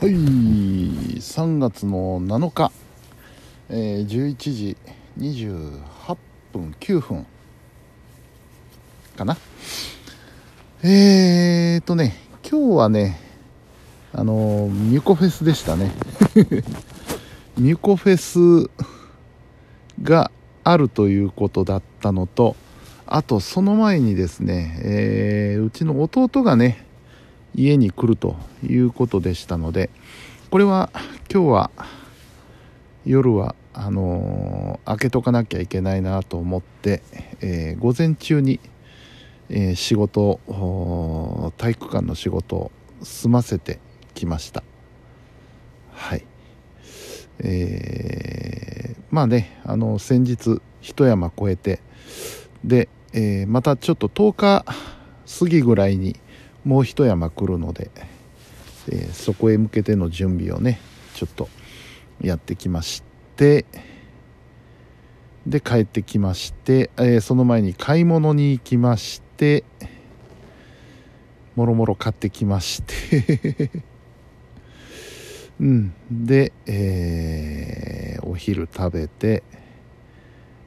はい。3月の7日、えー、11時28分9分かな。えーとね今日はねあのミュコフェスでしたね。ミュコフェスがあるということだったのとあとその前にですね、えー、うちの弟がね家に来るということでしたのでこれは今日は夜はあのー、開けとかなきゃいけないなと思って、えー、午前中に、えー、仕事体育館の仕事を済ませてきました。はい。えー、まあねあの先日一山越えてで、えまたちょっと10日過ぎぐらいにもう一山来るので、えー、そこへ向けての準備をねちょっとやってきましてで帰ってきまして、えー、その前に買い物に行きましてもろもろ買ってきまして うんで、えー、お昼食べて、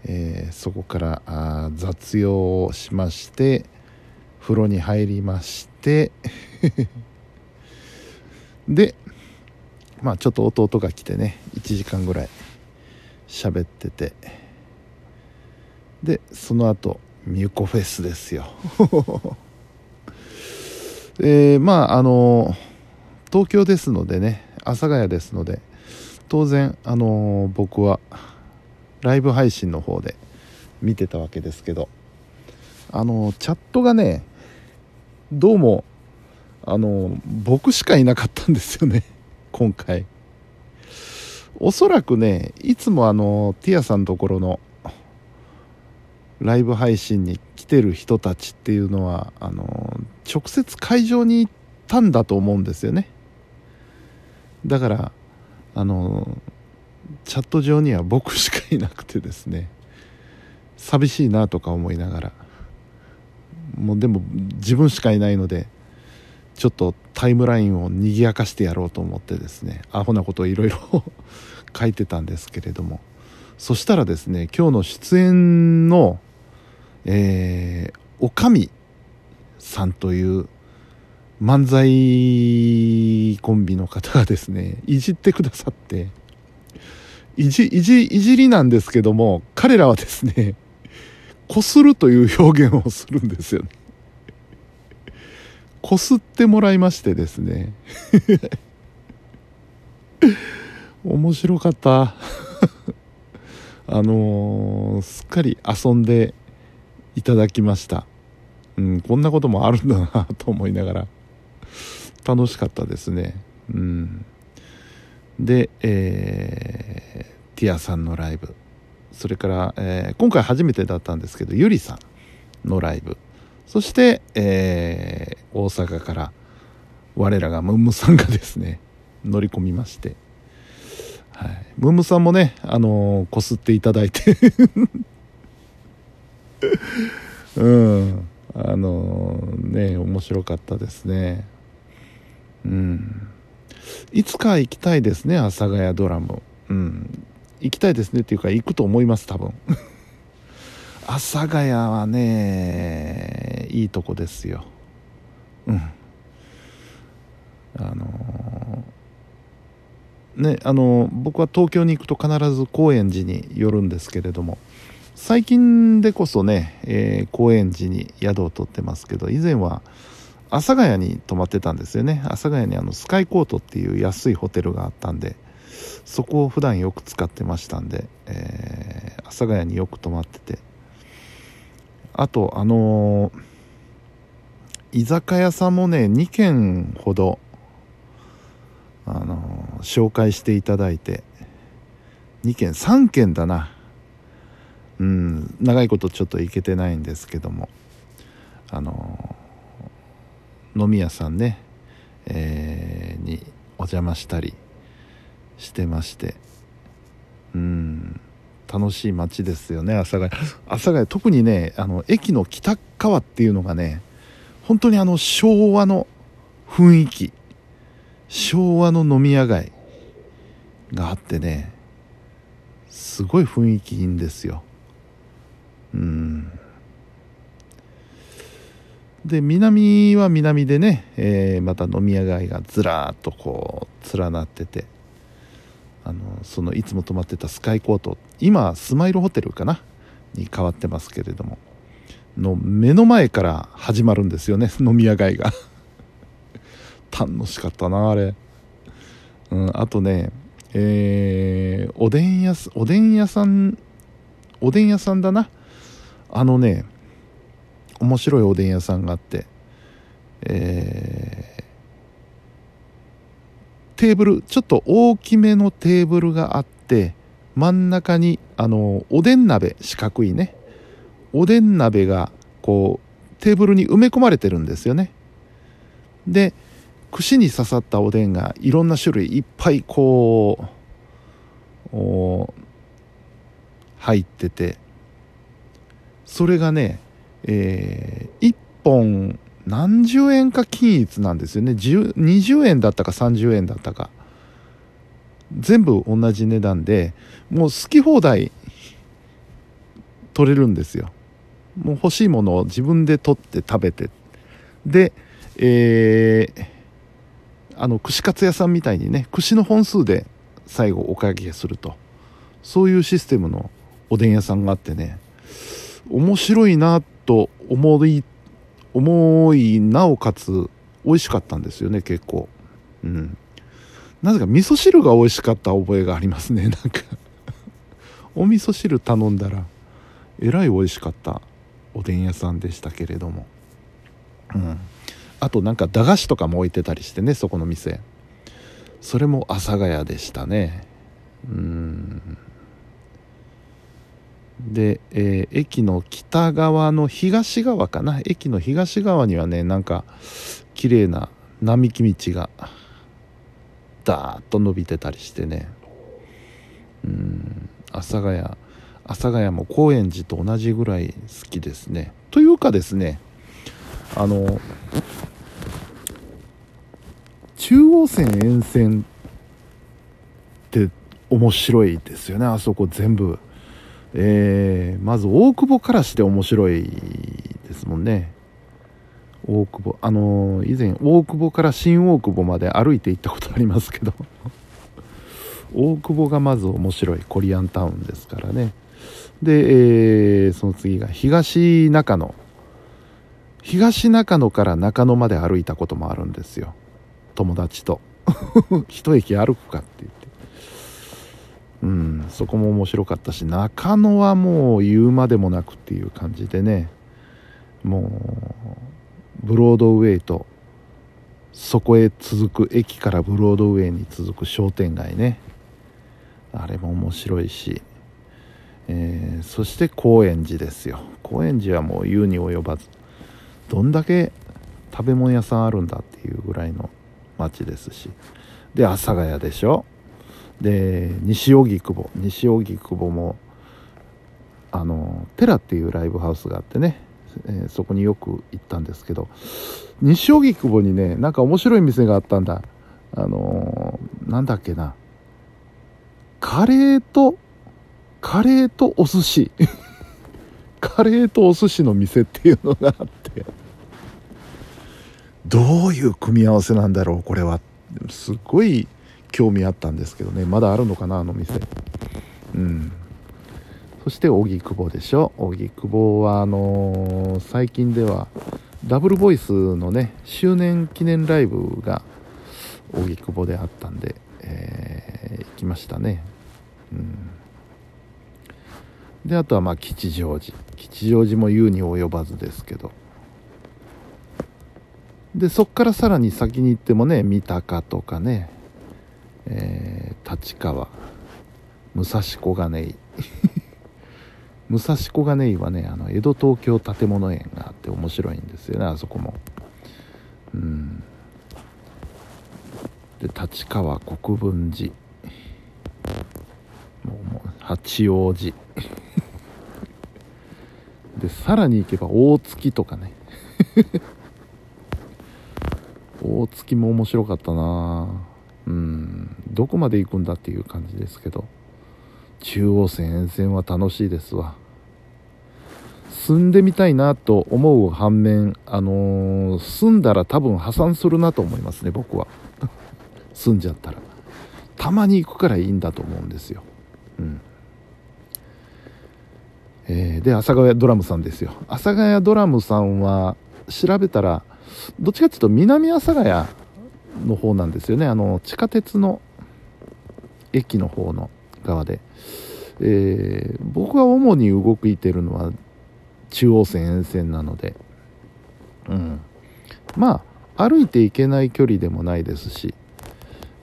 えー、そこからあ雑用をしまして風呂に入りまして でまあちょっと弟が来てね1時間ぐらい喋っててでその後ミュコフェスですよ。えー、まああの東京ですのでね阿佐ヶ谷ですので当然あの僕はライブ配信の方で見てたわけですけどあのチャットがねどうもあの僕しかいなかったんですよね。今回。おそらくねいつもあのティアさんのところのライブ配信に来てる人たちっていうのはあの直接会場に行ったんだと思うんですよね。だからあのチャット上には僕しかいなくてですね。寂しいなとか思いながら。もうでも自分しかいないのでちょっとタイムラインを賑やかしてやろうと思ってですねアホなことをいろいろ 書いてたんですけれどもそしたらですね今日の出演のえー、おかみさんという漫才コンビの方がですねいじってくださっていじいじいじりなんですけども彼らはですねこするという表現をするんですよね。こすってもらいましてですね。面白かった。あのー、すっかり遊んでいただきました。うん、こんなこともあるんだなと思いながら、楽しかったですね。うん。で、えー、ティアさんのライブ。それから、えー、今回初めてだったんですけどゆりさんのライブ。そして、えー、大阪から我らがムンムさんがですね乗り込みまして、はい、ムンムさんもねあのこすっていただいて。うん。あのね面白かったですね。うん。いつか行きたいですね阿佐ヶ谷ドラム。うん。行きたいですねっていうか行くと思います多分。阿佐ヶ谷はねいいとこですよ。うん。あのー、ねあのー、僕は東京に行くと必ず高円寺に寄るんですけれども最近でこそね、えー、高円寺に宿を取ってますけど以前は阿佐ヶ谷に泊まってたんですよね。阿佐ヶ谷にあのスカイコートっていう安いホテルがあったんでそこを普段よく使ってましたんで、えー、阿佐ヶ谷によく泊まってて。あとあのー、居酒屋さんもね2軒ほどあのー、紹介していただいて2軒3軒だな。うん長いことちょっと行けてないんですけどもあの飲み屋さんね、えー、にお邪魔したりしてまして。うん。楽しい街ですよね阿佐ヶ谷。阿佐ヶ谷特にねあの駅の北側っていうのがね本当にあの昭和の雰囲気。昭和の飲み屋街があってねすごい雰囲気いいんですよ。うん。で南は南でね、えー、また飲み屋街がずらーっとこう連なってて。あのそのいつも泊まってたスカイコート。今スマイルホテルかな？に変わってますけれども。の目の前から始まるんですよね 飲み屋街が。楽しかったなあれ、うん、あとねえー、おでん屋おでん屋さんおでん屋さんだな。あのね面白いおでん屋さんがあってえー、テーブルちょっと大きめのテーブルがあって真ん中にあのおでん鍋四角いね。おでん鍋がこうテーブルに埋め込まれてるんですよね。で串に刺さったおでんがいろんな種類いっぱいこう入ってて。それがね、えー、1本何十円か均一なんですよね。20円だったか30円だったか。全部同じ値段でもう好き放題取れるんですよ。もう欲しいものを自分で取って食べて。でえー、あの串カツ屋さんみたいにね串の本数で最後お会計すると。そういうシステムのおでん屋さんがあってね面白いなと思い思いなおかつ美味しかったんですよね結構。うん。なぜか味噌汁が美味しかった覚えがありますね なんか。お味噌汁頼んだらえらい美味しかったおでん屋さんでしたけれども。うん。あとなんか駄菓子とかも置いてたりしてねそこの店。それも阿佐ヶ谷でしたね。うん。で、えー、駅の北側の東側かな？駅の東側にはねなんか綺麗な並木道がダーッと伸びてたりしてね。うん阿佐ヶ谷阿佐ヶ谷も高円寺と同じぐらい好きですね。というかですねあの中央線沿線って面白いですよね。あそこ全部。えー、まず大久保からして面白いですもんね。大久保あのー、以前大久保から新大久保まで歩いて行ったことありますけど。大久保がまず面白いコリアンタウンですからね。で、えー、その次が東中野。東中野から中野まで歩いたこともあるんですよ。友達と。一駅歩くかって言ってうん、そこも面白かったし中野はもう言うまでもなくっていう感じでね。もうブロードウェイとそこへ続く駅からブロードウェイに続く商店街ね。あれも面白いし、えー、そして高円寺ですよ。高円寺はもう言うに及ばずどんだけ食べ物屋さんあるんだっていうぐらいの街ですし。で阿佐ヶ谷でしょ。で西荻窪西荻窪もあのテラっていうライブハウスがあってね、えー、そこによく行ったんですけど西荻窪にねなんか面白い店があったんだ。あのー、なんだっけな。カレーとカレーとお寿司。カレーとお寿司の店っていうのがあって。どういう組み合わせなんだろうこれは。すごい興味あったんですけどね。まだあるのかなあの店。うん。そして荻窪でしょ。荻窪はあのー、最近ではダブルボイスのね周年記念ライブが荻窪であったんで、えー、行きましたね。うん。であとはまあ吉祥寺。吉祥寺も言うに及ばずですけど。でそっからさらに先に行ってもね三鷹とかねえー、立川。武蔵小金井。武蔵小金井はねあの江戸東京建物園があって面白いんですよねあそこも。うん。で立川国分寺。もう八王子。でさらに行けば大月とかね。大月も面白かったなうん。どこまで行くんだっていう感じですけど。中央線沿線は楽しいですわ。住んでみたいなと思う反面あのー、住んだら多分破産するなと思いますね僕は。住んじゃったら。たまに行くからいいんだと思うんですよ。うん。えー、で阿佐ヶ谷ドラムさんですよ。阿佐ヶ谷ドラムさんは調べたらどっちかっていうと南阿佐ヶ谷の方なんですよね。あの地下鉄の駅の方の側で、えー、僕が主に動いてるのは中央線沿線なので。うん。まあ歩いていけない距離でもないですし、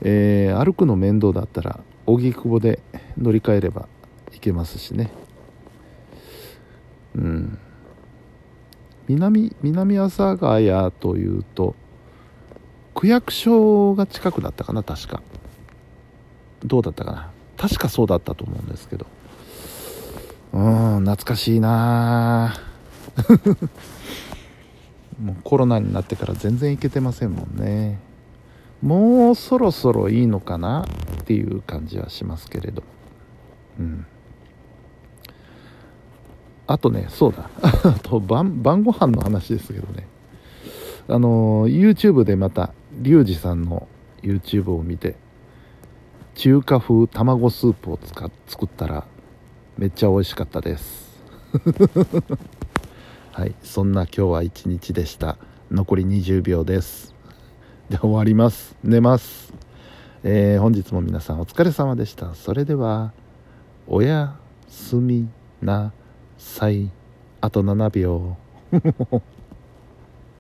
えー、歩くの面倒だったら荻窪で乗り換えれば行けますしね。うん。南南阿佐ヶ谷というと区役所が近くだったかな確か。どうだったかな。確かそうだったと思うんですけど。うん懐かしいな もうコロナになってから全然行けてませんもんね。もうそろそろいいのかなっていう感じはしますけれど。うん。あとね、そうだ。あと晩、晩ご飯の話ですけどね。あの、YouTube でまた、リュウジさんの YouTube を見て、中華風卵スープを使っ作ったら、めっちゃ美味しかったです。はい、そんな今日は一日でした。残り20秒です。で、終わります。寝ます。えー、本日も皆さんお疲れ様でした。それでは、おやすみなさい。あと7秒。